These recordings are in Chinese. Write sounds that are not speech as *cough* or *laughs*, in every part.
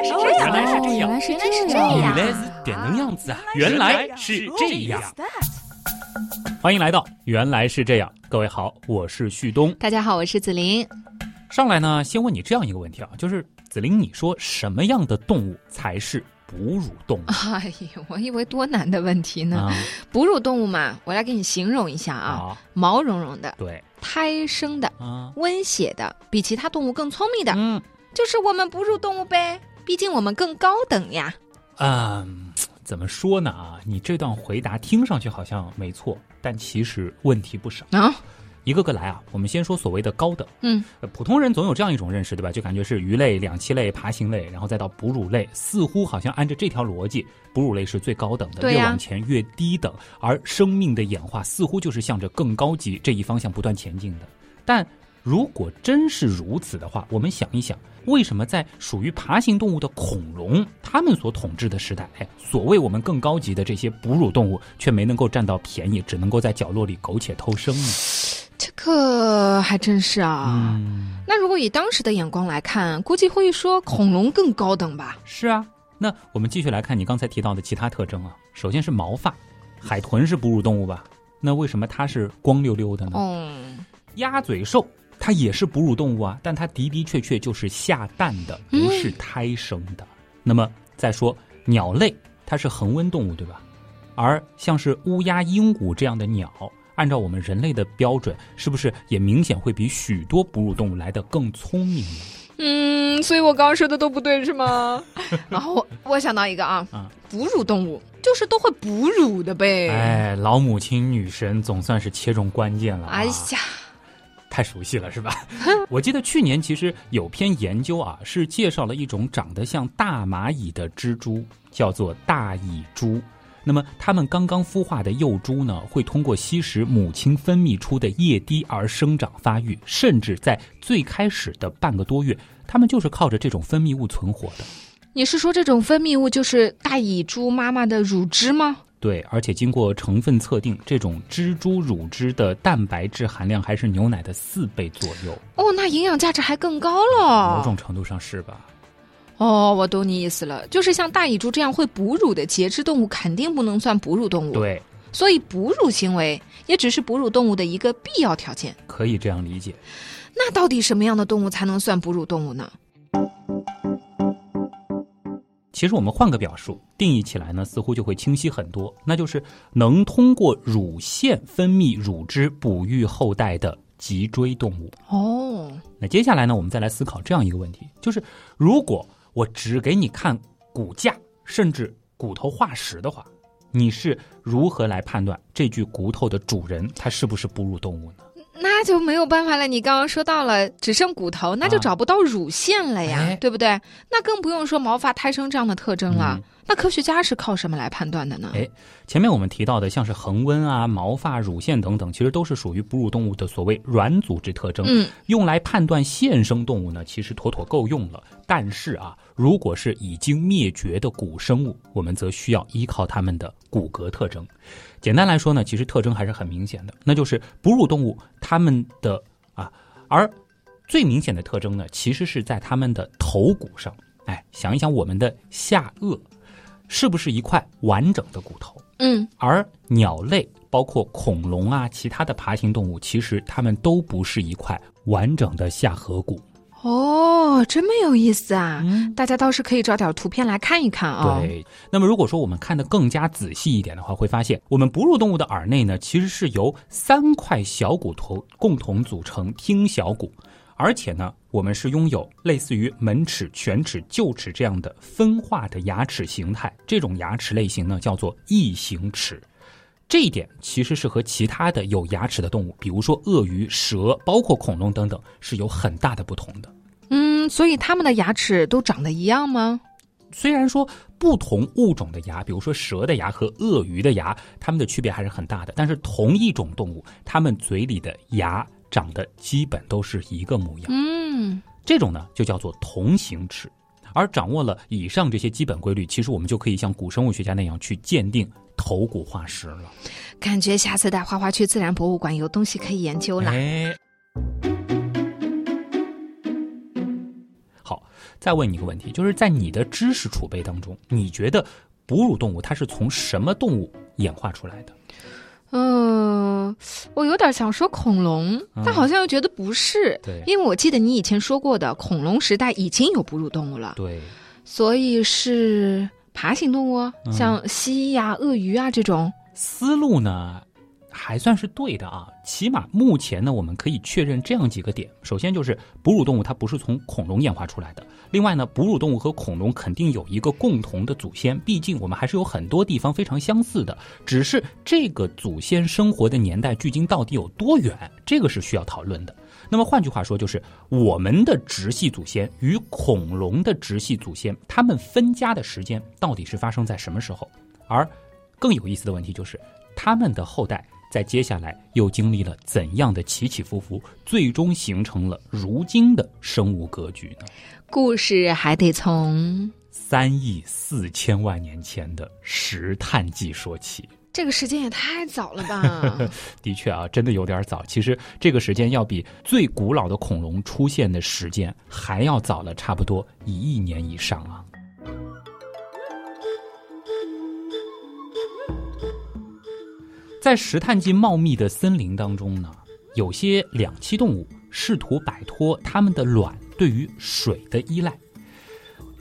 来是这样，原来是这样，原来是原来是这样。原来是这样子啊！原来是这样。欢迎来到《原来是这样》，各位好，我是旭东。大家好，我是子琳。上来呢，先问你这样一个问题啊，就是子琳，你说什么样的动物才是哺乳动物 *laughs* 哎呦，我以为多难的问题呢。啊？哺乳动物嘛，我来给你形容一下啊，啊，毛茸茸的，对胎生的，啊，温血的，比其他动物更聪明的，嗯就是我们哺乳动物呗。毕竟我们更高等呀。嗯，怎么说呢啊？你这段回答听上去好像没错，但其实问题不少。啊，一个个来啊，我们先说所谓的高等。嗯，呃普通人总有这样一种认识，对吧？就感觉是鱼类、两栖类、爬行类，然后再到哺乳类，似乎好像按照这条逻辑，哺乳类是最高等的，越往前越低等，而生命的演化似乎就是向着更高级这一方向不断前进的。但如果真是如此的话，我们想一想，为什么在属于爬行动物的恐龙，它们所统治的时代，哎，所谓我们更高级的这些哺乳动物，却没能够占到便宜，只能够在角落里苟且偷生呢？这个还真是啊。嗯。那如果以当时的眼光来看，估计会说恐龙更高等吧？是啊，那我们继续来看你刚才提到的其他特征啊。首先是毛发，海豚是哺乳动物吧？那为什么它是光溜溜的呢？嗯，鸭嘴兽它也是哺乳动物啊，但它的的确确就是下蛋的，不是胎生的。那么再说鸟类，它是恒温动物，对吧？而像是乌鸦、鹦鹉这样的鸟，按照我们人类的标准，是不是也明显会比许多哺乳动物来的更聪明呢？嗯，所以我刚刚说的都不对是吗？*laughs* 然后我我想到一个啊，啊哺乳动物就是都会哺乳的呗。哎，老母亲女神总算是切中关键了、啊。哎呀，太熟悉了，是吧？*laughs* 我记得去年其实有篇研究啊，是介绍了一种长得像大蚂蚁的蜘蛛，叫做大蚁蛛。那么它们刚刚孵化的幼蛛呢，会通过吸食母亲分泌出的液滴而生长发育，甚至在最开始的半个多月，它们就是靠着这种分泌物存活的。你是说这种分泌物就是大蚁蛛妈妈的乳汁吗？对，而且经过成分测定，这种蜘蛛乳汁的蛋白质含量还是牛奶的四倍左右，哦，那营养价值还更高了某。种程度上是吧？哦，我懂你意思了，就是像大蚁蛛这样会哺乳的节肢动物，肯定不能算哺乳动物。，对，所以哺乳行为也只是哺乳动物的一个必要条件。可以这样理解。那到底什么样的动物才能算哺乳动物呢？其实我们换个表述，定义起来呢，似乎就会清晰很多，那就是能通过乳腺分泌乳汁哺育后代的脊椎动物。哦，那接下来呢，我们再来思考这样一个问题，就是如果我只给你看骨架，甚至骨头化石的话，你是如何来判断这具骨头的主人他是不是哺乳动物呢？那就没有办法了。你刚刚说到了，只剩骨头，那就啊找不到乳腺了呀，哎对不对？那更不用说毛发、胎生这样的特征了。嗯那科学家是靠什么来判断的呢？哎前面我们提到的，像是恒温啊、毛发、乳腺等等，其实都是属于哺乳动物的所谓软组织特征。嗯，用来判断现生动物呢，其实妥妥够用了。但是啊，如果是已经灭绝的古生物，我们则需要依靠它们的骨骼特征。简单来说呢，其实特征还是很明显的，那就是哺乳动物它们的啊，而最明显的特征呢，其实是在它们的头骨上。哎，想一想我们的下颚，是不是一块完整的骨头？嗯，而鸟类，包括恐龙啊，其他的爬行动物，其实它们都不是一块完整的下颌骨。哦，这么有意思啊！嗯，大家倒是可以找点图片来看一看啊、对。那么如果说我们看得更加仔细一点的话，会发现我们哺乳动物的耳内呢，其实是由三块小骨头共同组成听小骨。而且呢，我们是拥有类似于门齿、犬齿、臼齿这样的分化的牙齿形态。这种牙齿类型呢，叫做异形齿。这一点其实是和其他的有牙齿的动物，比如说鳄鱼、蛇，包括恐龙等等，是有很大的不同的。嗯，所以它们的牙齿都长得一样吗？虽然说不同物种的牙，比如说蛇的牙和鳄鱼的牙，它们的区别还是很大的，但是同一种动物，它们嘴里的牙长得基本都是一个模样。嗯，这种呢就叫做同形齿。而掌握了以上这些基本规律，其实我们就可以像古生物学家那样去鉴定头骨化石了。感觉下次带花花去自然博物馆有东西可以研究了。哎，好，再问你一个问题，就是在你的知识储备当中，你觉得哺乳动物它是从什么动物演化出来的？嗯，我有点想说恐龙，嗯但好像又觉得不是，对因为我记得你以前说过的，恐龙时代已经有哺乳动物了，对，所以是爬行动物，嗯像蜥蜴呀、鳄鱼啊这种。思路呢还算是对的啊，起码目前呢，我们可以确认这样几个点。首先就是哺乳动物它不是从恐龙演化出来的，另外呢，哺乳动物和恐龙肯定有一个共同的祖先，毕竟我们还是有很多地方非常相似的，只是这个祖先生活的年代距今到底有多远，这个是需要讨论的。那么换句话说，就是我们的直系祖先与恐龙的直系祖先，他们分家的时间到底是发生在什么时候？而更有意思的问题就是，他们的后代在接下来又经历了怎样的起起伏伏，最终形成了如今的生物格局呢？故事还得从三亿四千万年前的石炭纪说起。这个时间也太早了吧？*laughs* 的确啊，真的有点早。其实这个时间要比最古老的恐龙出现的时间还要早了，差不多一亿年以上啊。在石炭纪茂密的森林当中呢，有些两栖动物试图摆脱它们的卵对于水的依赖。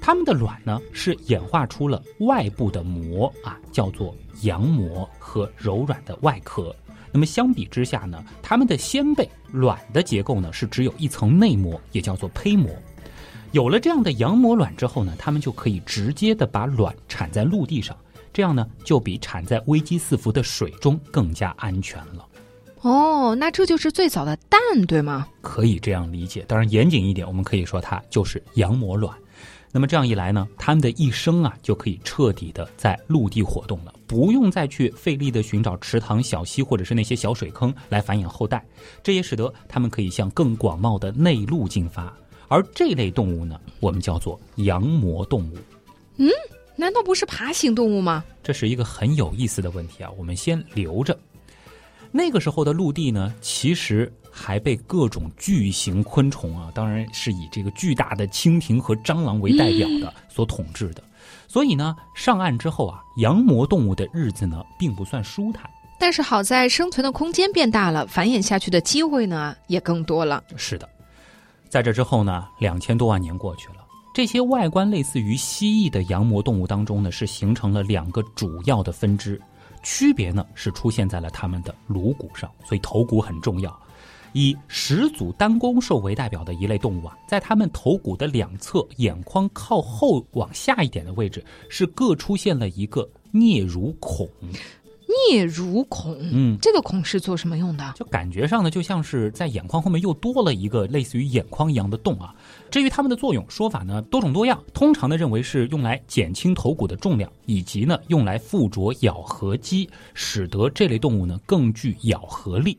它们的卵呢是演化出了外部的膜啊，叫做羊膜和柔软的外壳。那么相比之下呢，它们的先辈卵的结构呢是只有一层内膜，也叫做胚膜。有了这样的羊膜卵之后呢，它们就可以直接的把卵产在陆地上，这样呢就比产在危机四伏的水中更加安全了。哦，那这就是最早的蛋，对吗？可以这样理解。当然，严谨一点，我们可以说它就是羊膜卵。那么这样一来呢，他们的一生啊就可以彻底的在陆地活动了，不用再去费力的寻找池塘、小溪或者是那些小水坑来繁衍后代。这也使得它们可以向更广袤的内陆进发。而这类动物呢，我们叫做羊膜动物。嗯难道不是爬行动物吗？这是一个很有意思的问题啊，我们先留着。那个时候的陆地呢，其实还被各种巨型昆虫啊，当然是以这个巨大的蜻蜓和蟑螂为代表的所统治的。所以呢，上岸之后啊，羊膜动物的日子呢，并不算舒坦。但是好在生存的空间变大了，繁衍下去的机会呢也更多了。是的，在这之后呢，两千多万年过去了，这些外观类似于蜥蜴的羊膜动物当中呢，是形成了两个主要的分支，区别呢是出现在了它们的颅骨上，所以头骨很重要。以始祖单弓兽为代表的一类动物啊，在它们头骨的两侧，眼眶靠后往下一点的位置，是各出现了一个颞乳孔。颞乳孔，嗯，这个孔是做什么用的？就感觉上呢，就像是在眼眶后面又多了一个类似于眼眶一样的洞啊。至于它们的作用，说法呢多种多样。通常呢认为是用来减轻头骨的重量，以及呢用来附着咬合肌，使得这类动物呢更具咬合力。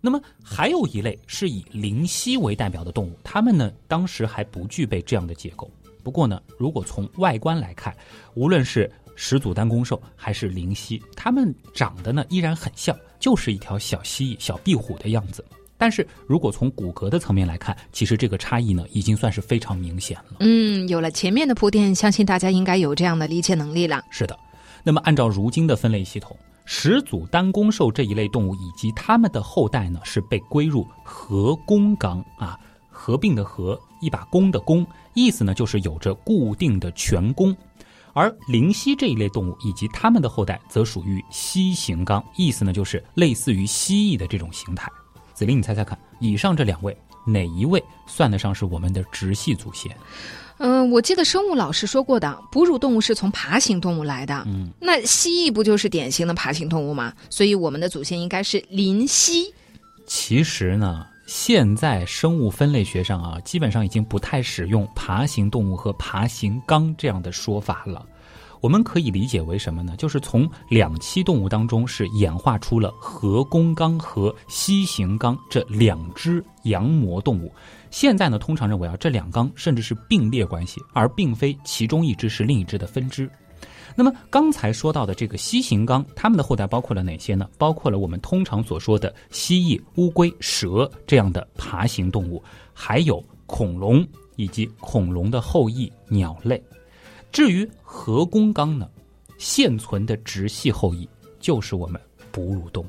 那么还有一类是以灵犀为代表的动物，它们呢当时还不具备这样的结构。不过呢，如果从外观来看，无论是始祖单弓兽还是灵犀，它们长得呢依然很像，就是一条小蜥蜴、小壁虎的样子。但是如果从骨骼的层面来看，其实这个差异呢已经算是非常明显了。嗯，有了前面的铺垫，相信大家应该有这样的理解能力了。是的，那么按照如今的分类系统，始祖单弓兽这一类动物以及它们的后代呢，是被归入合弓纲啊，合并的合，一把弓的弓，意思呢就是有着固定的全弓。而灵犀这一类动物以及它们的后代，则属于蜥形纲，意思呢就是类似于蜥蜴的这种形态。子林，你猜猜看，以上这两位哪一位算得上是我们的直系祖先？嗯，我记得生物老师说过的，哺乳动物是从爬行动物来的。嗯，那蜥蜴不就是典型的爬行动物吗？所以我们的祖先应该是林蜥。其实呢，现在生物分类学上啊，基本上已经不太使用爬行动物和爬行纲这样的说法了。我们可以理解为什么呢？就是从两栖动物当中是演化出了合弓纲和蜥形纲这两只羊膜动物。现在呢，通常认为啊，这两纲甚至是并列关系，而并非其中一只是另一只的分支。那么刚才说到的这个蜥形纲，它们的后代包括了哪些呢？包括了我们通常所说的蜥蜴、乌龟、蛇这样的爬行动物，还有恐龙、以及恐龙的后裔鸟类。至于河工纲呢，现存的直系后裔就是我们哺乳动物。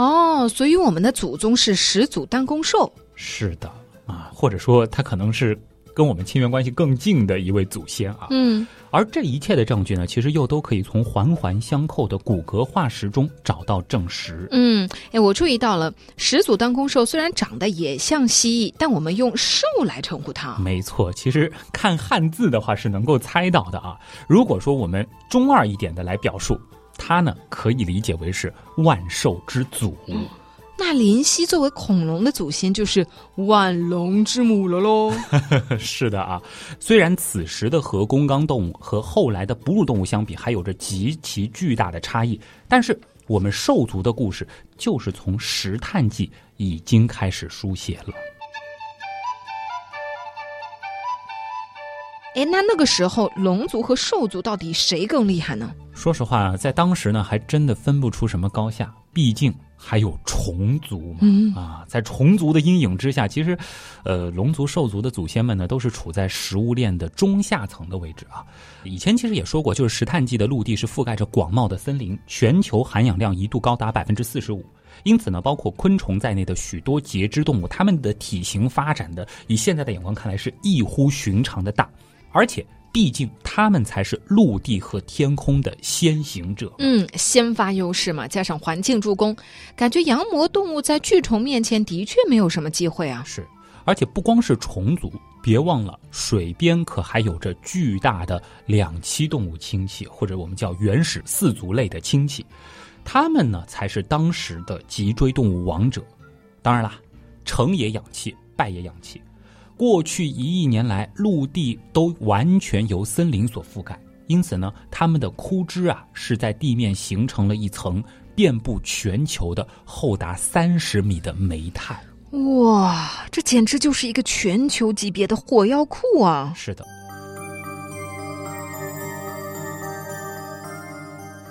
哦，所以我们的祖宗是始祖单弓兽。是的啊，或者说他可能是跟我们亲缘关系更近的一位祖先啊。嗯，而这一切的证据呢，其实又都可以从环环相扣的骨骼化石中找到证实。嗯，哎，我注意到了，始祖当空兽虽然长得也像蜥蜴，但我们用兽来称呼它。没错，其实看汉字的话是能够猜到的啊。如果说我们中二一点的来表述，它呢可以理解为是万兽之祖。那林夕作为恐龙的祖先，就是万龙之母了喽。*laughs* 是的啊，虽然此时的核工纲动物和后来的哺乳动物相比，还有着极其巨大的差异，但是我们兽族的故事就是从石炭纪已经开始书写了。哎，那那个时候龙族和兽族到底谁更厉害呢？说实话，在当时呢，还真的分不出什么高下，毕竟还有虫族嘛。嗯啊，在虫族的阴影之下，其实，呃，龙族、兽族的祖先们呢，都是处在食物链的中下层的位置啊。以前其实也说过，就是石炭纪的陆地是覆盖着广袤的森林，全球含氧量一度高达百分之四十五。因此呢，包括昆虫在内的许多节肢动物，它们的体型发展的，以现在的眼光看来是异乎寻常的大，而且。毕竟，他们才是陆地和天空的先行者。嗯，先发优势嘛，加上环境助攻，感觉羊膜动物在巨虫面前的确没有什么机会啊。是，而且不光是虫族，别忘了水边可还有着巨大的两栖动物亲戚，或者我们叫原始四足类的亲戚，他们呢才是当时的脊椎动物王者。当然啦，成也氧气，败也氧气。过去一亿年来，陆地都完全由森林所覆盖，因此呢，它们的枯枝啊是在地面形成了一层遍布全球的厚达三十米的煤炭。哇，这简直就是一个全球级别的火药库啊！是的，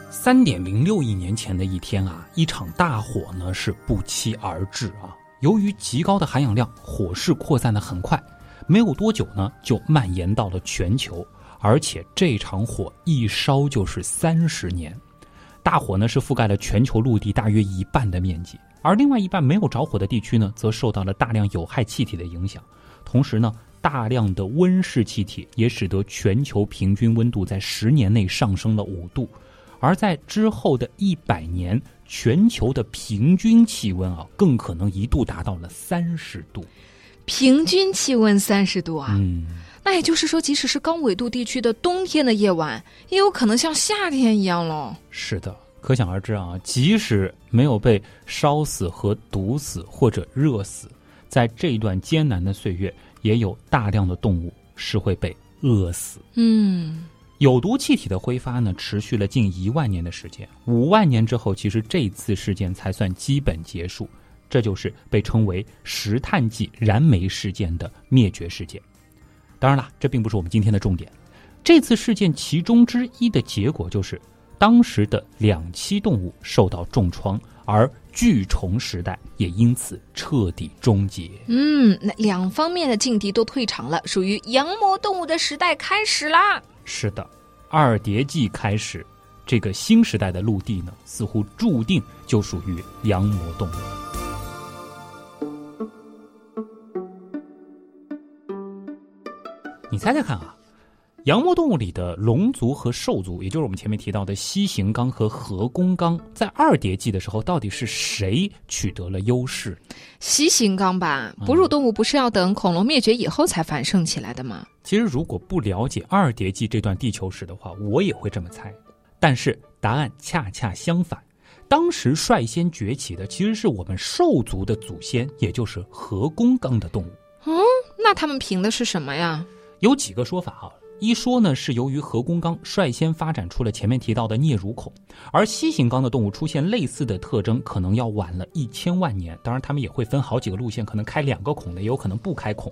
三点零六亿年前的一天啊，一场大火呢是不期而至啊。由于极高的含氧量，火势扩散的很快，没有多久呢，就蔓延到了全球。而且这场火一烧就是三十年，大火呢是覆盖了全球陆地大约一半的面积，而另外一半没有着火的地区呢，则受到了大量有害气体的影响。同时呢，大量的温室气体也使得全球平均温度在十年内上升了五度。而在之后的一百年，全球的平均气温啊，更可能一度达到了三十度。平均气温三十度啊，嗯，那也就是说，即使是高纬度地区的冬天的夜晚，也有可能像夏天一样喽。是的，可想而知啊，即使没有被烧死和毒死或者热死，在这一段艰难的岁月，也有大量的动物是会被饿死。嗯。有毒气体的挥发呢，持续了近一万年的时间。五万年之后，其实这次事件才算基本结束。这就是被称为石炭纪燃煤事件的灭绝事件。当然了，这并不是我们今天的重点。这次事件其中之一的结果就是，当时的两栖动物受到重创，而巨虫时代也因此彻底终结。嗯，那两方面的劲敌都退场了，属于羊膜动物的时代开始啦。是的，二叠纪开始，这个新时代的陆地呢，似乎注定就属于羊膜动物。你猜猜看啊，羊膜动物里的龙族和兽族，也就是我们前面提到的蜥形纲和核工纲，在二叠纪的时候，到底是谁取得了优势？蜥形纲吧，哺乳动物不是要等恐龙灭绝以后才繁盛起来的吗？其实，如果不了解二叠纪这段地球史的话，我也会这么猜。但是答案恰恰相反，当时率先崛起的其实是我们兽族的祖先，也就是核工纲的动物。嗯，那他们凭的是什么呀？有几个说法啊。一说呢，是由于核弓纲率先发展出了前面提到的颞乳孔，而蜥形纲的动物出现类似的特征，可能要晚了一千万年。当然，它们也会分好几个路线，可能开两个孔的，也有可能不开孔。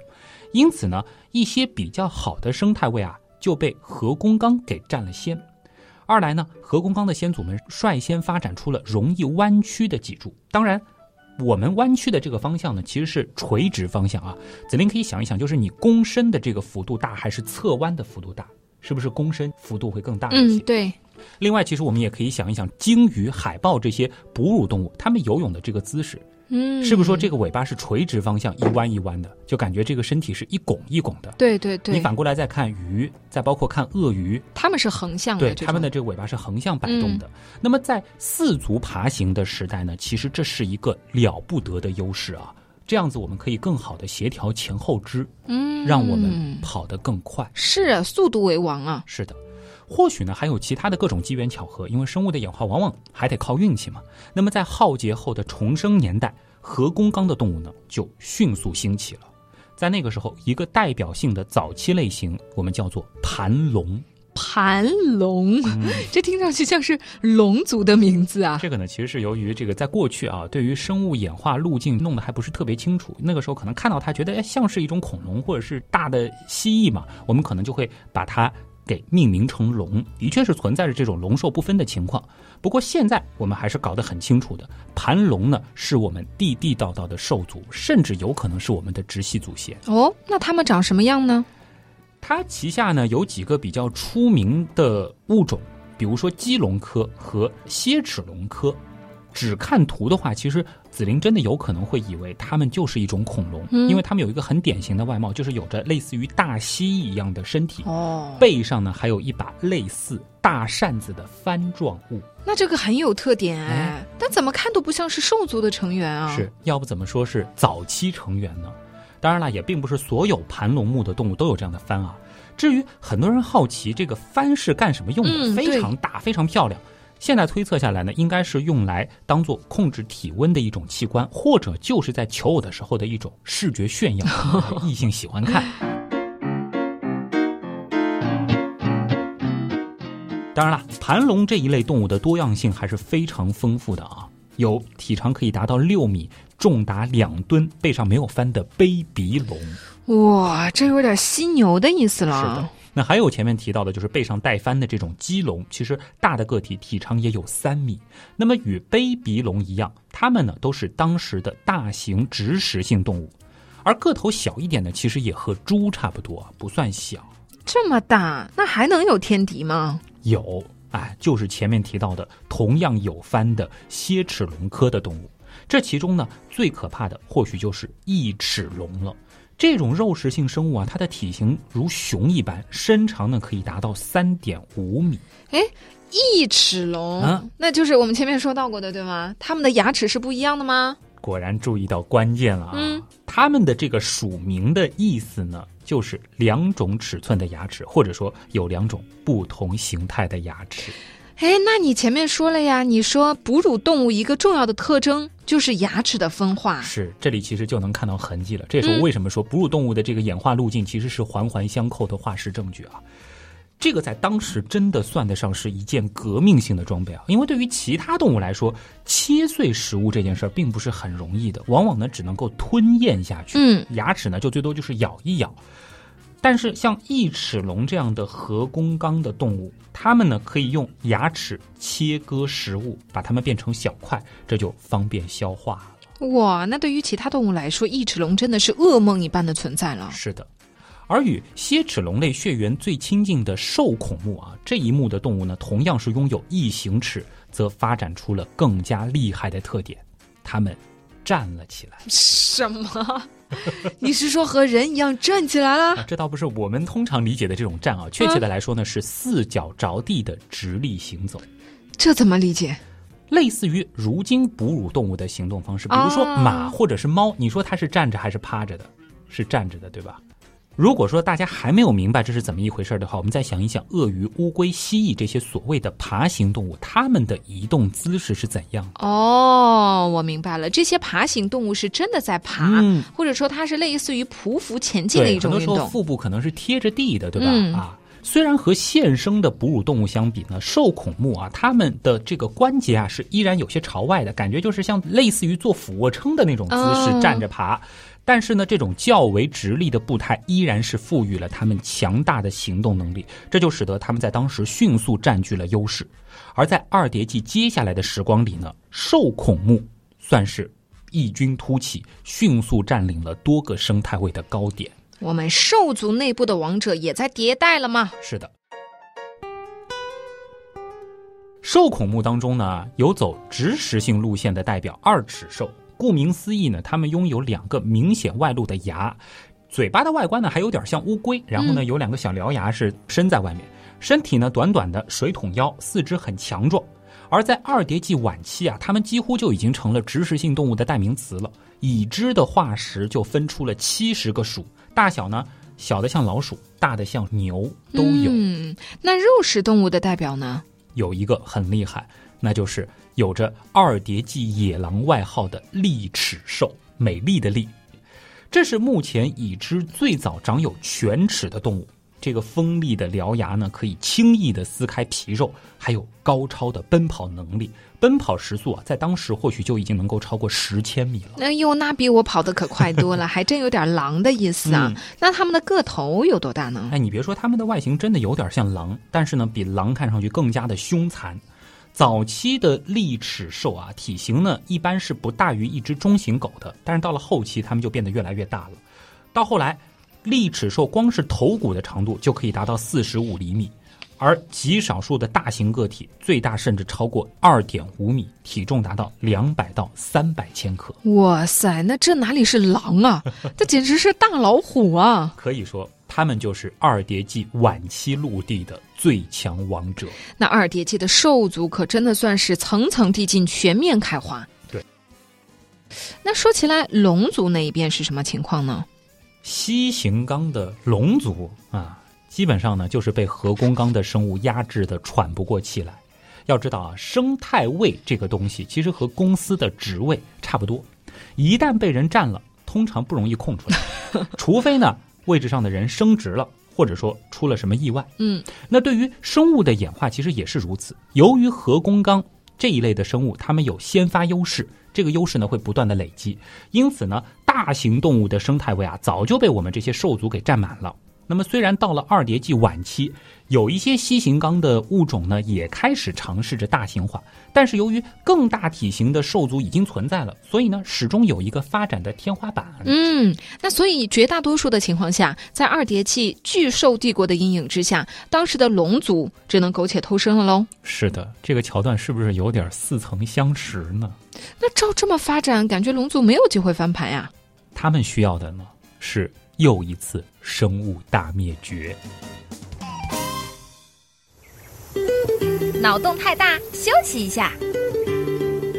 因此呢，一些比较好的生态位啊，就被核工纲给占了先。二来呢，核工纲的先祖们率先发展出了容易弯曲的脊柱。当然，我们弯曲的这个方向呢，其实是垂直方向啊。子林可以想一想，就是你躬身的这个幅度大，还是侧弯的幅度大？是不是躬身幅度会更大一些？嗯，对。另外，其实我们也可以想一想，鲸鱼、海豹这些哺乳动物，它们游泳的这个姿势，嗯，是不是说这个尾巴是垂直方向一弯一弯的，就感觉这个身体是一拱一拱的？对对对。你反过来再看鱼，再包括看鳄鱼，它们是横向的，对，它们的这个尾巴是横向摆动的。那么在四足爬行的时代呢，其实这是一个了不得的优势啊。这样子我们可以更好的协调前后肢，嗯，让我们跑得更快。是啊，速度为王啊。是的。或许呢，还有其他的各种机缘巧合，因为生物的演化往往还得靠运气嘛。那么在浩劫后的重生年代，核工纲的动物呢就迅速兴起了。在那个时候，一个代表性的早期类型，我们叫做盘龙。盘龙，这听上去像是龙族的名字啊。这个呢，其实是由于这个在过去啊，对于生物演化路径弄得还不是特别清楚。那个时候可能看到它，觉得哎像是一种恐龙或者是大的蜥蜴嘛，我们可能就会把它。给命名成龙，的确是存在着这种龙兽不分的情况。不过现在我们还是搞得很清楚的，盘龙呢是我们地地道道的兽族，甚至有可能是我们的直系祖先。哦，那它们长什么样呢？它旗下呢有几个比较出名的物种，比如说鸡龙科和蝎齿龙科。只看图的话，其实紫菱真的有可能会以为它们就是一种恐龙，因为它们有一个很典型的外貌，就是有着类似于大蜥蜴一样的身体，哦，背上呢还有一把类似大扇子的帆状物。那这个很有特点哎，但怎么看都不像是兽族的成员啊。是要不怎么说是早期成员呢？当然了，也并不是所有盘龙目的动物都有这样的帆啊。至于很多人好奇这个帆是干什么用的，非常大，非常漂亮。现在推测下来呢，应该是用来当做控制体温的一种器官，或者就是在求偶的时候的一种视觉炫耀，*laughs* 异性喜欢看。当然了，盘龙这一类动物的多样性还是非常丰富的啊，有体长可以达到六米、重达两吨、背上没有帆的杯鼻龙。哇，这有点犀牛的意思了。是的。那还有前面提到的，就是背上带帆的这种鸡龙，其实大的个体体长也有三米。那么与杯鼻龙一样，它们呢都是当时的大型植食性动物，而个头小一点的，其实也和猪差不多，不算小。这么大，那还能有天敌吗？有，哎，就是前面提到的同样有帆的蝎齿龙科的动物。这其中呢，最可怕的或许就是异齿龙了。这种肉食性生物啊，它的体型如熊一般，身长呢可以达到三点五米。哎，异齿龙，那就是我们前面说到过的，对吗？它们的牙齿是不一样的吗？果然注意到关键了啊！嗯，它们的这个属名的意思呢，就是两种尺寸的牙齿，或者说有两种不同形态的牙齿。哎，那你前面说了呀？你说哺乳动物一个重要的特征就是牙齿的分化。是，这里其实就能看到痕迹了。这也是我为什么说哺乳动物的这个演化路径其实是环环相扣的化石证据啊。这个在当时真的算得上是一件革命性的装备啊！因为对于其他动物来说，切碎食物这件事儿并不是很容易的，往往呢只能够吞咽下去。嗯，牙齿呢就最多就是咬一咬。但是像异齿龙这样的核弓纲的动物，它们呢可以用牙齿切割食物，把它们变成小块，这就方便消化了。哇，那对于其他动物来说，异齿龙真的是噩梦一般的存在了。是的，而与蝎齿龙类血缘最亲近的兽孔目啊这一目的动物呢，同样是拥有异形齿，则发展出了更加厉害的特点，它们站了起来。什么？*laughs* 你是说和人一样站起来了？这倒不是我们通常理解的这种站啊，确切的来说呢，是四脚着地的直立行走。这怎么理解？类似于如今哺乳动物的行动方式，比如说马或者是猫，你说它是站着还是趴着的？是站着的，对吧？如果说大家还没有明白这是怎么一回事的话，我们再想一想，鳄鱼、乌龟、蜥蜴这些所谓的爬行动物，它们的移动姿势是怎样的？哦，我明白了，这些爬行动物是真的在爬，或者说它是类似于匍匐前进的一种运动。很多时候腹部可能是贴着地的，对吧？啊，虽然和现生的哺乳动物相比呢，兽孔目啊，它们的这个关节啊是依然有些朝外的，感觉就是像类似于做俯卧撑的那种姿势站着爬。但是呢，这种较为直立的步态依然是赋予了他们强大的行动能力，这就使得他们在当时迅速占据了优势。而在二叠纪接下来的时光里呢，兽孔目算是异军突起，迅速占领了多个生态位的高点。我们兽族内部的王者也在迭代了吗？是的。兽孔目当中呢，有走植食性路线的代表二齿兽。顾名思义呢，它们拥有两个明显外露的牙，嘴巴的外观呢还有点像乌龟，然后呢有两个小獠牙是伸在外面，身体呢短短的水桶腰，四肢很强壮。而在二叠纪晚期啊，它们几乎就已经成了植食性动物的代名词了。已知的化石就分出了七十个属，大小呢小的像老鼠，大的像牛都有。嗯，那肉食动物的代表呢？有一个很厉害，那就是有着二叠纪野狼外号的利齿兽，美丽的利。这是目前已知最早长有犬齿的动物。这个锋利的獠牙呢，可以轻易的撕开皮肉，还有高超的奔跑能力。奔跑时速啊，在当时或许就已经能够超过十千米了。哎呦，那比我跑的可快多了，*laughs* 还真有点狼的意思啊。那它们的个头有多大呢？哎，你别说，它们的外形真的有点像狼，但是呢，比狼看上去更加的凶残。早期的利齿兽啊，体型呢一般是不大于一只中型狗的，但是到了后期，它们就变得越来越大了。到后来。利齿兽光是头骨的长度就可以达到四十五厘米，而极少数的大型个体最大甚至超过二点五米，体重达到两百到三百千克。哇塞，那这哪里是狼啊？这简直是大老虎啊！可以说，它们就是二叠纪晚期陆地的最强王者。那二叠纪的兽族可真的算是层层递进，全面开花。对。那说起来，龙族那一边是什么情况呢？西行纲的龙族啊，基本上呢就是被核工纲的生物压制的喘不过气来。要知道啊，生态位这个东西其实和公司的职位差不多，一旦被人占了，通常不容易空出来，*laughs* 除非呢位置上的人升职了，或者说出了什么意外。嗯，那对于生物的演化其实也是如此。由于核工纲这一类的生物，它们有先发优势。这个优势呢会不断的累积，因此呢，大型动物的生态位啊早就被我们这些兽族给占满了。那么虽然到了二叠纪晚期，有一些西行纲的物种呢也开始尝试着大型化，但是由于更大体型的兽族已经存在了，所以呢始终有一个发展的天花板。嗯，那所以绝大多数的情况下，在二叠纪巨兽帝国的阴影之下，当时的龙族只能苟且偷生了喽。是的，这个桥段是不是有点似曾相识呢？那照这么发展，感觉龙族没有机会翻盘呀。他们需要的呢是又一次生物大灭绝。脑洞太大，休息一下。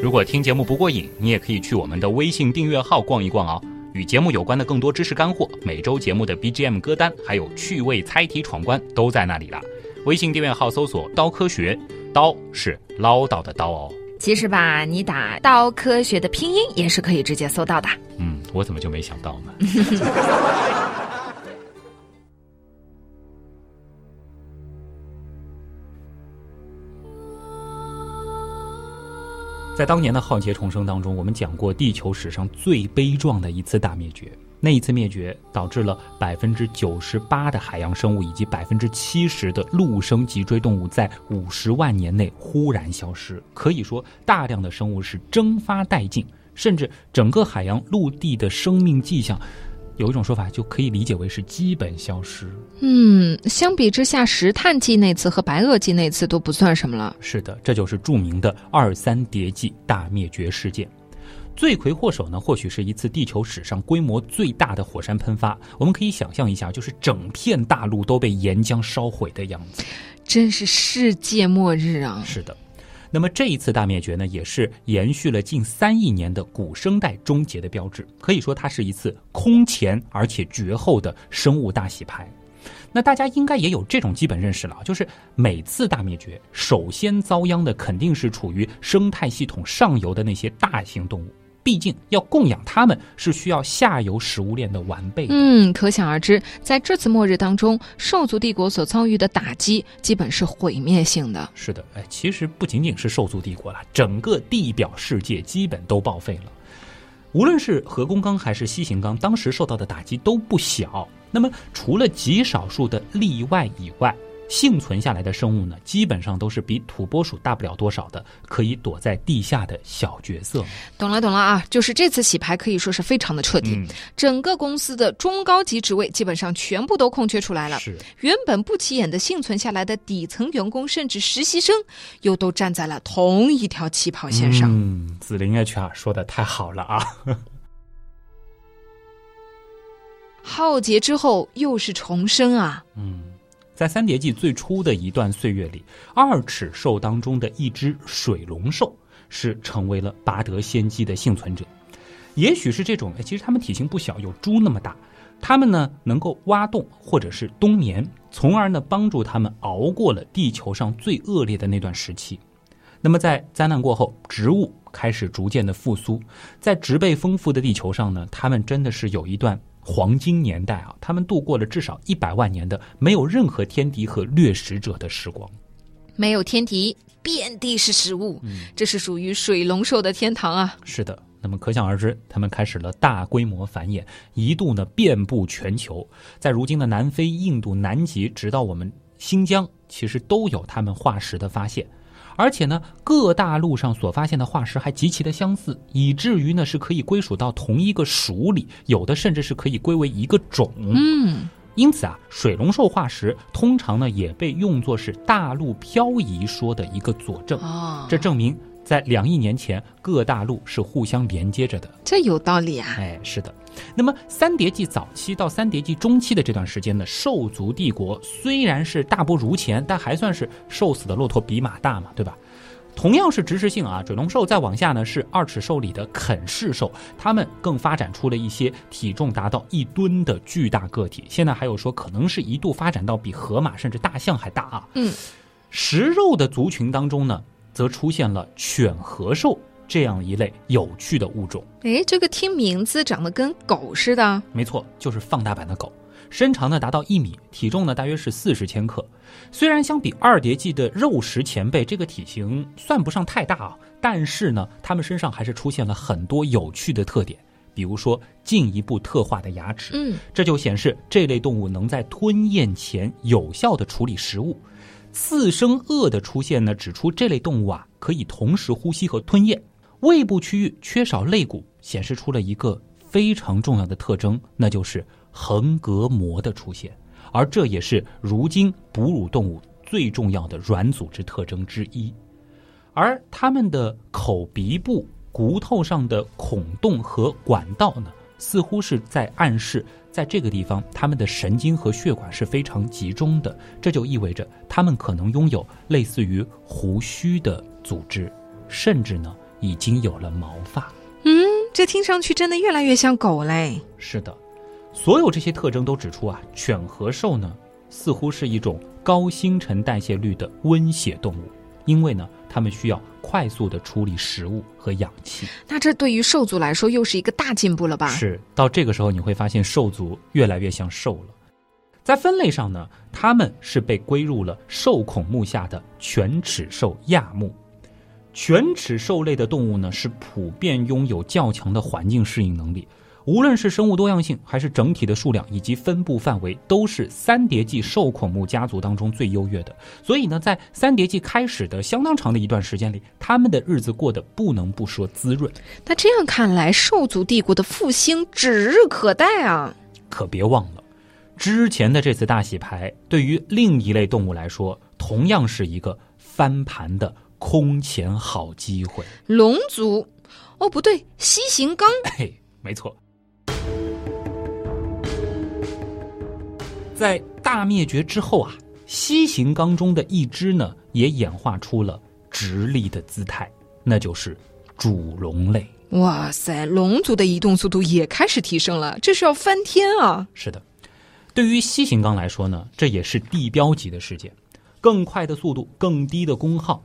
如果听节目不过瘾，你也可以去我们的微信订阅号逛一逛哦。与节目有关的更多知识干货，每周节目的 BGM 歌单，还有趣味猜题闯关，都在那里了。微信订阅号搜索“刀科学”，刀是唠叨的刀哦。其实吧，你打“刀科学”的拼音也是可以直接搜到的。嗯，我怎么就没想到呢？*laughs* 在当年的浩劫重生当中，我们讲过地球史上最悲壮的一次大灭绝。那一次灭绝导致了百分之九十八的海洋生物以及百分之七十的陆生脊椎动物在五十万年内忽然消失，可以说大量的生物是蒸发殆尽，甚至整个海洋陆地的生命迹象，有一种说法就可以理解为是基本消失。嗯，相比之下，石炭纪那次和白垩纪那次都不算什么了。是的，这就是著名的二三叠纪大灭绝事件。罪魁祸首呢，或许是一次地球史上规模最大的火山喷发。我们可以想象一下，就是整片大陆都被岩浆烧毁的样子，真是世界末日啊！是的，那么这一次大灭绝呢，也是延续了近三亿年的古生代终结的标志。可以说，它是一次空前而且绝后的生物大洗牌。那大家应该也有这种基本认识了，就是每次大灭绝，首先遭殃的肯定是处于生态系统上游的那些大型动物。毕竟要供养他们，是需要下游食物链的完备。嗯，可想而知，在这次末日当中，兽族帝国所遭遇的打击基本是毁灭性的。是的，哎，其实不仅仅是兽族帝国了，整个地表世界基本都报废了。无论是核工钢还是西行钢，当时受到的打击都不小。那么，除了极少数的例外以外，幸存下来的生物呢，基本上都是比土拨鼠大不了多少的，可以躲在地下的小角色。懂了，懂了啊！就是这次洗牌可以说是非常的彻底，嗯整个公司的中高级职位基本上全部都空缺出来了。是，原本不起眼的幸存下来的底层员工，甚至实习生，又都站在了同一条起跑线上。嗯，紫菱 HR 说的太好了啊！浩劫之后又是重生啊！嗯，在三叠纪最初的一段岁月里，二齿兽当中的一只水龙兽是成为了拔得先机的幸存者。也许是这种，其实它们体型不小，有猪那么大。它们呢能够挖洞或者是冬眠，从而呢帮助它们熬过了地球上最恶劣的那段时期。那么在灾难过后，植物开始逐渐的复苏，在植被丰富的地球上呢，它们真的是有一段黄金年代啊！他们度过了至少一百万年的没有任何天敌和掠食者的时光。没有天敌，遍地是食物，嗯这是属于水龙兽的天堂啊！是的，那么可想而知，他们开始了大规模繁衍，一度呢遍布全球，在如今的南非、印度、南极，直到我们新疆，其实都有他们化石的发现。而且呢，各大陆上所发现的化石还极其的相似，以至于呢是可以归属到同一个属里，有的甚至是可以归为一个种。嗯，因此啊，水龙兽化石通常呢也被用作是大陆漂移说的一个佐证。哦，这证明在两亿年前，各大陆是互相连接着的。这有道理啊！哎，是的。那么三叠纪早期到三叠纪中期的这段时间呢，兽族帝国虽然是大不如前，但还算是瘦死的骆驼比马大嘛，对吧？同样是植食性啊，水龙兽再往下呢是二齿兽里的啃噬兽，它们更发展出了一些体重达到一吨的巨大个体。现在还有说可能是一度发展到比河马甚至大象还大啊。嗯，食肉的族群当中呢，则出现了犬和兽这样一类有趣的物种。哎，这个听名字长得跟狗似的。没错，就是放大版的狗，身长呢达到一米，体重呢大约是四十千克。虽然相比二叠纪的肉食前辈，这个体型算不上太大啊，但是呢，它们身上还是出现了很多有趣的特点，比如说进一步特化的牙齿，嗯，这就显示这类动物能在吞咽前有效的处理食物。次生颚的出现呢，指出这类动物啊可以同时呼吸和吞咽。胃部区域缺少肋骨，显示出了一个非常重要的特征，那就是横膈膜的出现，而这也是如今哺乳动物最重要的软组织特征之一。而它们的口鼻部骨头上的孔洞和管道呢，似乎是在暗示，在这个地方，它们的神经和血管是非常集中的，这就意味着它们可能拥有类似于胡须的组织，甚至呢，已经有了毛发。嗯这听上去真的越来越像狗嘞。是的，所有这些特征都指出啊，犬和兽呢，似乎是一种高新陈代谢率的温血动物，因为呢，它们需要快速的处理食物和氧气。那这对于兽族来说又是一个大进步了吧？是，到这个时候你会发现兽族越来越像兽了。在分类上呢，它们是被归入了兽孔目下的犬齿兽亚目。犬齿兽类的动物呢，是普遍拥有较强的环境适应能力，无论是生物多样性，还是整体的数量以及分布范围，都是三叠纪兽孔目家族当中最优越的。所以呢，在三叠纪开始的相当长的一段时间里，他们的日子过得不能不说滋润。那这样看来，兽族帝国的复兴指日可待啊！可别忘了，之前的这次大洗牌，对于另一类动物来说，同样是一个翻盘的空前好机会。龙族，哦不对，西行纲。*laughs* 嘿，没错，在大灭绝之后啊，西行纲中的一只呢，也演化出了直立的姿态，那就是主龙类。哇塞，龙族的移动速度也开始提升了，这是要翻天啊！是的，对于西行纲来说呢，这也是地标级的事件。更快的速度，更低的功耗，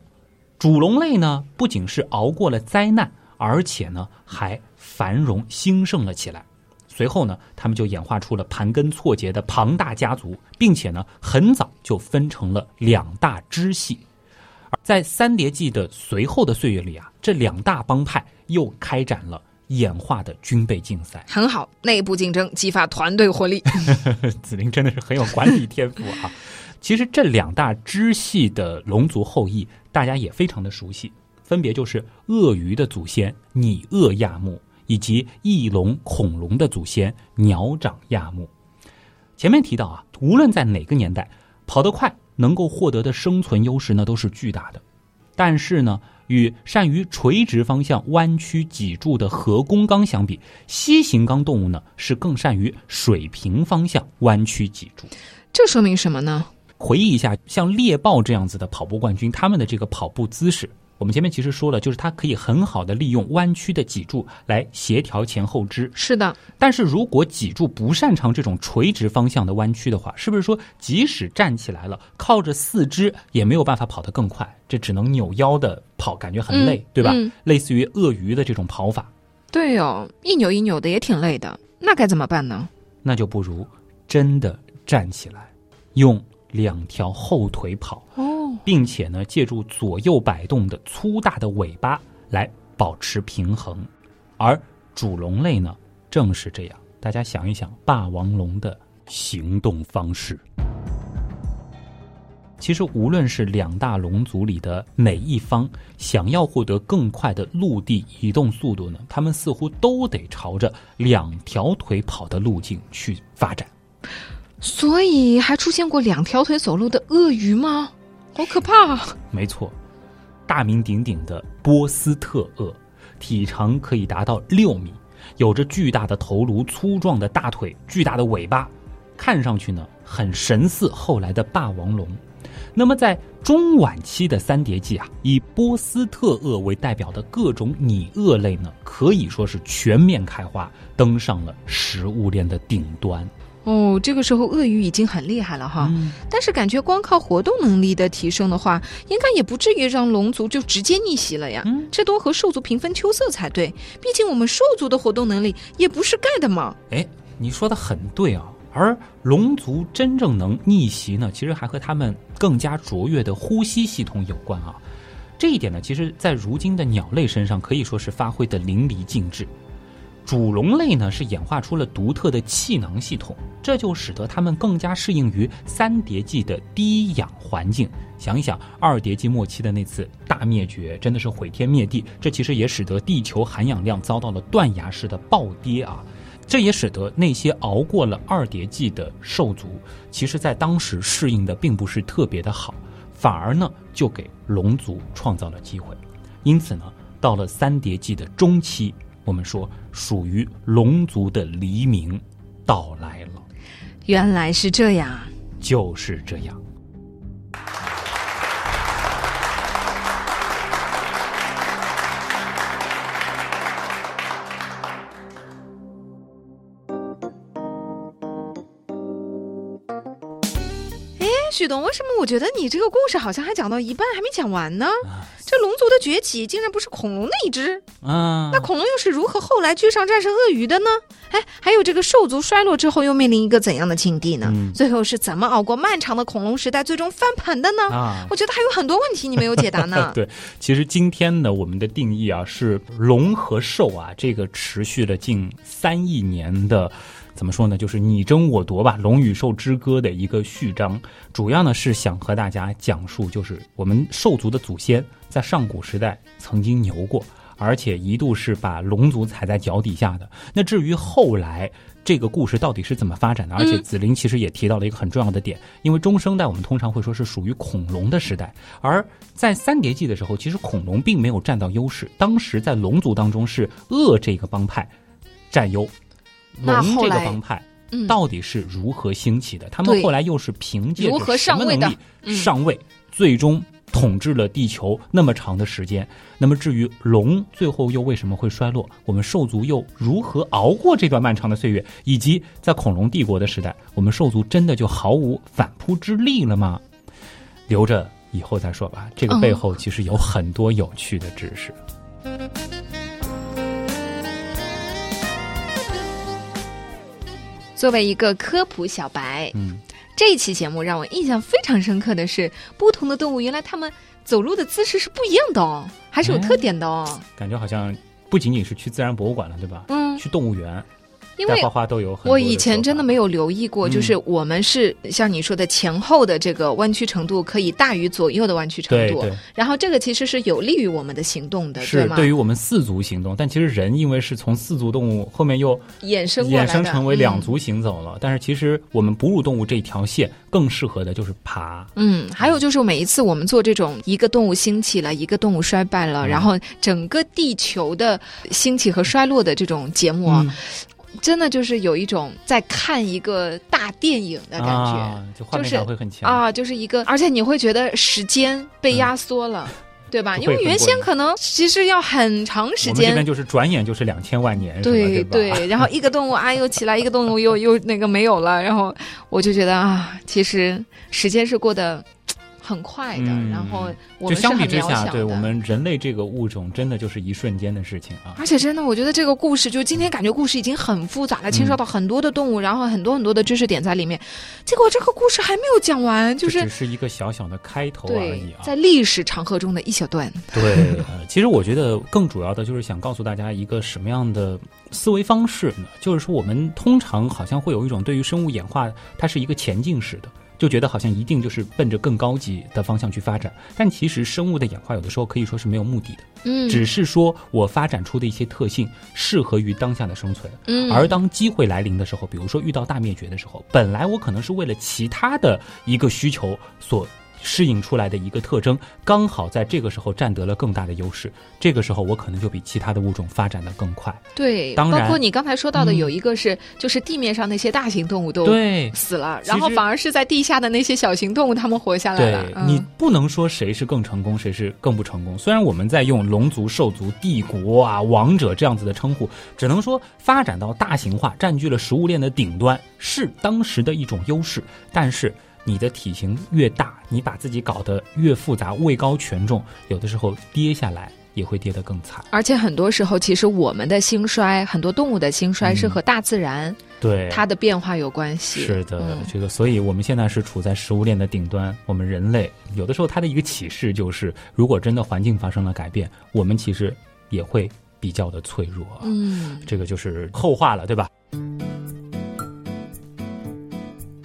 主龙类呢不仅是熬过了灾难，而且呢还繁荣兴盛了起来。随后呢，他们就演化出了盘根错节的庞大家族，并且呢很早就分成了两大支系。在三叠纪的随后的岁月里啊，这两大帮派又开展了演化的军备竞赛。很好，内部竞争激发团队活力。*laughs* 子菱真的是很有管理天赋啊！其实这两大支系的龙族后裔，大家也非常的熟悉，分别就是鳄鱼的祖先拟鳄亚目，以及翼龙恐龙的祖先鸟掌亚目。前面提到啊，无论在哪个年代，跑得快能够获得的生存优势呢，都是巨大的。但是呢，与善于垂直方向弯曲脊柱的核弓纲相比，蜥形纲动物呢是更善于水平方向弯曲脊柱。这说明什么呢？回忆一下，像猎豹这样子的跑步冠军，他们的这个跑步姿势。我们前面其实说了，就是它可以很好的利用弯曲的脊柱来协调前后肢。是的，但是如果脊柱不擅长这种垂直方向的弯曲的话，是不是说即使站起来了，靠着四肢也没有办法跑得更快？这只能扭腰的跑，感觉很累，对吧？类似于鳄鱼的这种跑法。对哦，一扭一扭的也挺累的，那该怎么办呢？那就不如真的站起来，用两条后腿跑。并且呢，借助左右摆动的粗大的尾巴来保持平衡，而主龙类呢正是这样。大家想一想，霸王龙的行动方式。其实，无论是两大龙族里的哪一方，想要获得更快的陆地移动速度呢，他们似乎都得朝着两条腿跑的路径去发展。所以，还出现过两条腿走路的鳄鱼吗？好可怕！没错，大名鼎鼎的波斯特鳄，体长可以达到六米，有着巨大的头颅、粗壮的大腿、巨大的尾巴，看上去呢很神似后来的霸王龙。那么在中晚期的三叠纪啊，以波斯特鳄为代表的各种拟鳄类呢，可以说是全面开花，登上了食物链的顶端。哦，这个时候鳄鱼已经很厉害了哈，但是感觉光靠活动能力的提升的话，应该也不至于让龙族就直接逆袭了呀。这多和兽族平分秋色才对，毕竟我们兽族的活动能力也不是盖的嘛。哎，你说的很对啊，而龙族真正能逆袭呢，其实还和他们更加卓越的呼吸系统有关啊。这一点呢，其实在如今的鸟类身上可以说是发挥的淋漓尽致。主龙类呢是演化出了独特的气囊系统，这就使得它们更加适应于三叠纪的低氧环境。想一想，二叠纪末期的那次大灭绝，真的是毁天灭地。这其实也使得地球含氧量遭到了断崖式的暴跌啊！这也使得那些熬过了二叠纪的兽族，其实在当时适应的并不是特别的好，反而呢就给龙族创造了机会。因此呢，到了三叠纪的中期。我们说，属于龙族的黎明到来了。原来是这样，就是这样。东，为什么我觉得你这个故事好像还讲到一半，还没讲完呢？这龙族的崛起竟然不是恐龙那一只啊！那恐龙又是如何后来居上战胜鳄鱼的呢？哎，还有这个兽族衰落之后又面临一个怎样的境地呢？最后是怎么熬过漫长的恐龙时代，最终翻盘的呢？啊，我觉得还有很多问题你没有解答呢。*laughs* 对，其实今天呢，我们的定义啊是龙和兽啊，这个持续了近三亿年的。怎么说呢？就是你争我夺吧，《龙与兽之歌》的一个序章，主要呢是想和大家讲述，就是我们兽族的祖先在上古时代曾经牛过，而且一度是把龙族踩在脚底下的。那至于后来这个故事到底是怎么发展的？而且紫菱其实也提到了一个很重要的点，因为中生代我们通常会说是属于恐龙的时代，而在三叠纪的时候，其实恐龙并没有占到优势，当时在龙族当中是恶这个帮派占优。龙这个帮派到底是如何兴起的？他们后来又是凭借着什么能力上位，最终统治了地球那么长的时间？那么至于龙最后又为什么会衰落？我们兽族又如何熬过这段漫长的岁月？以及在恐龙帝国的时代，我们兽族真的就毫无反扑之力了吗？留着以后再说吧。这个背后其实有很多有趣的知识。作为一个科普小白，嗯，这一期节目让我印象非常深刻的是，不同的动物原来它们走路的姿势是不一样的哦，还是有特点的哦。感觉好像不仅仅是去自然博物馆了，对吧？嗯，去动物园。因为花花都有。我以前真的没有留意过，就是我们是像你说的前后的这个弯曲程度可以大于左右的弯曲程度，然后这个其实是有利于我们的行动的，是对于我们四足行动。但其实人因为是从四足动物后面又衍生衍生成为两足行走了，但是其实我们哺乳动物这条线更适合的就是爬。嗯，还有就是每一次我们做这种一个动物兴起了，一个动物衰败了，然后整个地球的兴起和衰落的这种节目。真的就是有一种在看一个大电影的感觉，就画面感会很强啊，就是一个，而且你会觉得时间被压缩了，对吧？因为原先可能其实要很长时间，这边就是转眼就是两千万年，对对。然后一个动物啊又起来，*laughs* 一个动物又又那个没有了，然后我就觉得啊，其实时间是过得。很快的，然后就相比之下，对我们人类这个物种，真的就是一瞬间的事情啊！而且真的，我觉得这个故事，就今天感觉故事已经很复杂了，牵涉到很多的动物，然后很多很多的知识点在里面。结果这个故事还没有讲完，就是只是一个小小的开头而已啊！在历史长河中的一小段。对，其实我觉得更主要的就是想告诉大家一个什么样的思维方式呢？就是说，我们通常好像会有一种对于生物演化，它是一个前进式的。就觉得好像一定就是奔着更高级的方向去发展，但其实生物的演化有的时候可以说是没有目的的，嗯，只是说我发展出的一些特性适合于当下的生存，嗯，而当机会来临的时候，比如说遇到大灭绝的时候，本来我可能是为了其他的一个需求所。适应出来的一个特征，刚好在这个时候占得了更大的优势。这个时候，我可能就比其他的物种发展的更快。对，当然，包括你刚才说到的，有一个是，就是地面上那些大型动物都死了，然后反而是在地下的那些小型动物，它们活下来了。你不能说谁是更成功，谁是更不成功。虽然我们在用龙族、兽族、帝国啊、王者这样子的称呼，只能说发展到大型化，占据了食物链的顶端，是当时的一种优势，但是。你的体型越大，你把自己搞得越复杂，位高权重，有的时候跌下来也会跌得更惨。而且很多时候，其实我们的兴衰，很多动物的兴衰是和大自然对它的变化有关系。是的，这个，所以我们现在是处在食物链的顶端。我们人类有的时候，它的一个启示就是，如果真的环境发生了改变，我们其实也会比较的脆弱。嗯，这个就是后话了，对吧？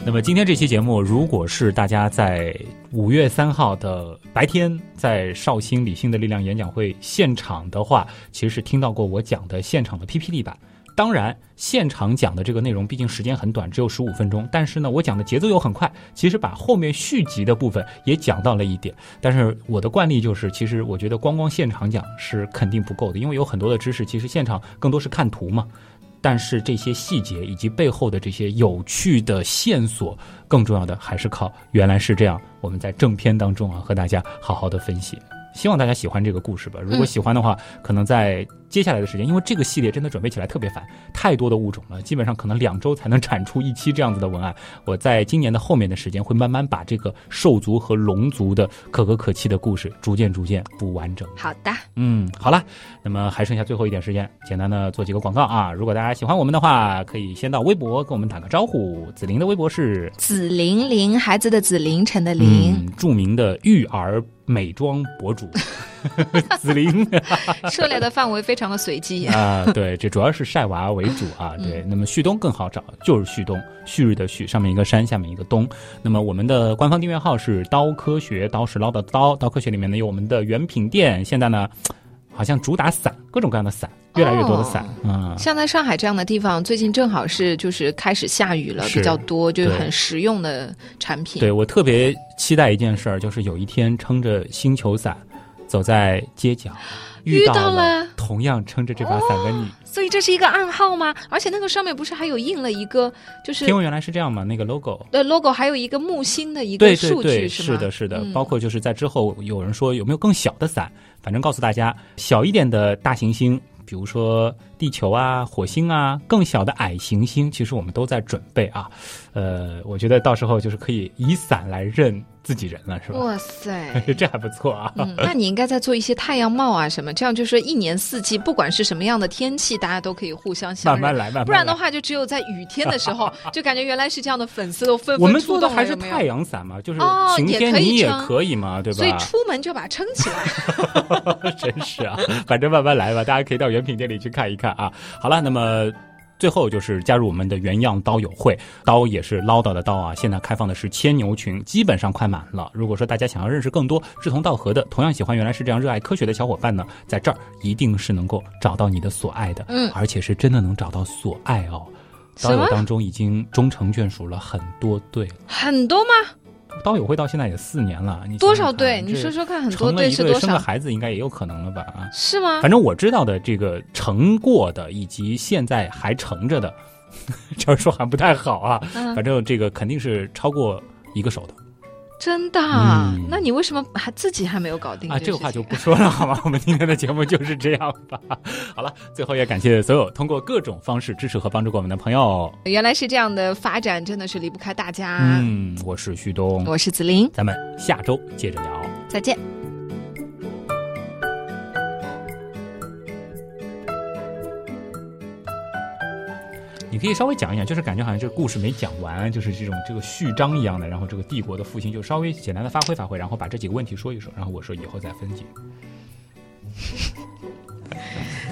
那么今天这期节目，如果是大家在五月三号的白天在绍兴理性的力量演讲会现场的话，其实是听到过我讲的现场的 PPT 版。当然，现场讲的这个内容毕竟时间很短，只有十五分钟，但是呢，我讲的节奏又很快，其实把后面续集的部分也讲到了一点。但是我的惯例就是，其实我觉得光光现场讲是肯定不够的，因为有很多的知识，其实现场更多是看图嘛。但是这些细节以及背后的这些有趣的线索，更重要的还是靠原来是这样。我们在正片当中啊，和大家好好的分析。希望大家喜欢这个故事吧。如果喜欢的话，可能在接下来的时间，因为这个系列真的准备起来特别烦，太多的物种了，基本上可能两周才能产出一期这样子的文案。我在今年的后面的时间，会慢慢把这个兽族和龙族的可歌可泣的故事，逐渐逐渐补完整。好的，嗯，好了，那么还剩下最后一点时间，简单的做几个广告啊。如果大家喜欢我们的话，可以先到微博跟我们打个招呼。紫菱的微博是紫菱菱，孩子的紫，凌晨的凌，著名的育儿。美妆博主 *laughs* 紫菱，*laughs* 涉猎的范围非常的随机啊。对，这主要是晒娃为主啊。对，那么旭东更好找，就是旭东，旭日的旭，上面一个山，下面一个东。那么我们的官方订阅号是刀科学，刀是唠的刀，刀科学里面呢有我们的原品店。现在呢，好像主打伞，各种各样的伞，越来越多的伞啊。像在上海这样的地方，最近正好是就是开始下雨了，比较多，就是很实用的产品。对我特别。期待一件事儿，就是有一天撑着星球伞走在街角，遇到了同样撑着这把伞的你。所以这是一个暗号吗？而且那个上面不是还有印了一个，就是天文原来是这样嘛？那个 logo 对 logo 还有一个木星的一个数据是是的，是的。包括就是在之后有人说有没有更小的伞，反正告诉大家小一点的大行星，比如说地球啊、火星啊、更小的矮行星，其实我们都在准备啊。呃，我觉得到时候就是可以以伞来认自己人了，是吧？哇塞，*laughs* 这还不错啊。嗯，那你应该再做一些太阳帽啊什么，这样就是一年四季，不管是什么样的天气，大家都可以互相相认。慢慢来，慢慢来。不然的话，就只有在雨天的时候，*laughs* 就感觉原来是这样的粉丝都纷纷我们做的还是太阳伞嘛，就是哦晴天也可以你也可以嘛，对吧？所以出门就把它撑起来。*laughs* 真是啊，反正慢慢来吧，大家可以到原品店里去看一看啊。好了，那么。最后就是加入我们的原样刀友会，刀也是唠叨的刀啊。现在开放的是千牛群，基本上快满了。如果说大家想要认识更多志同道合的、同样喜欢原来是这样热爱科学的小伙伴呢，在这儿一定是能够找到你的所爱的，嗯而且是真的能找到所爱哦。刀友当中已经终成眷属了很多对了，很多吗？刀友会到现在也四年了，你多少对？你说说看，很多对是多少？生个孩子应该也有可能了吧？啊，是吗？反正我知道的这个成过的，以及现在还成着的，这 *laughs* 样说还不太好啊。嗯反正这个肯定是超过一个手的真的那你为什么还自己还没有搞定啊。这个话就不说了，好吗？*laughs* 我们今天的节目就是这样吧。*laughs* 好了，最后也感谢所有通过各种方式支持和帮助过我们的朋友。原来是这样的发展，真的是离不开大家。嗯，我是旭东，我是子林，咱们下周接着聊。再见。你可以稍微讲一讲，就是感觉好像这个故事没讲完，就是这种这个序章一样的。然后这个帝国的复兴就稍微简单的发挥发挥，然后把这几个问题说一说，然后我说以后再分解。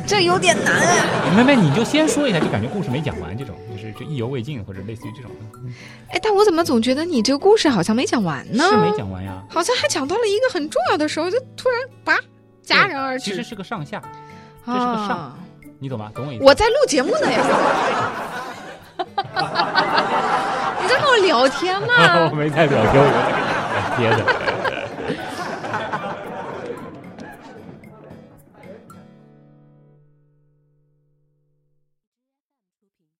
这有点难啊！妹妹，你就先说一下，就感觉故事没讲完，这种就是这意犹未尽，或者类似于这种的，哎，但我怎么总觉得你这个故事好像没讲完呢？是没讲完呀？好像还讲到了一个很重要的时候，就突然拔戛然而止。其实是个上下，这是个上啊，你懂吗？懂我意思？我在录节目呢呀！*laughs* 你在跟我聊天吗 *laughs* 我？没在聊天，我在跟你聊天的。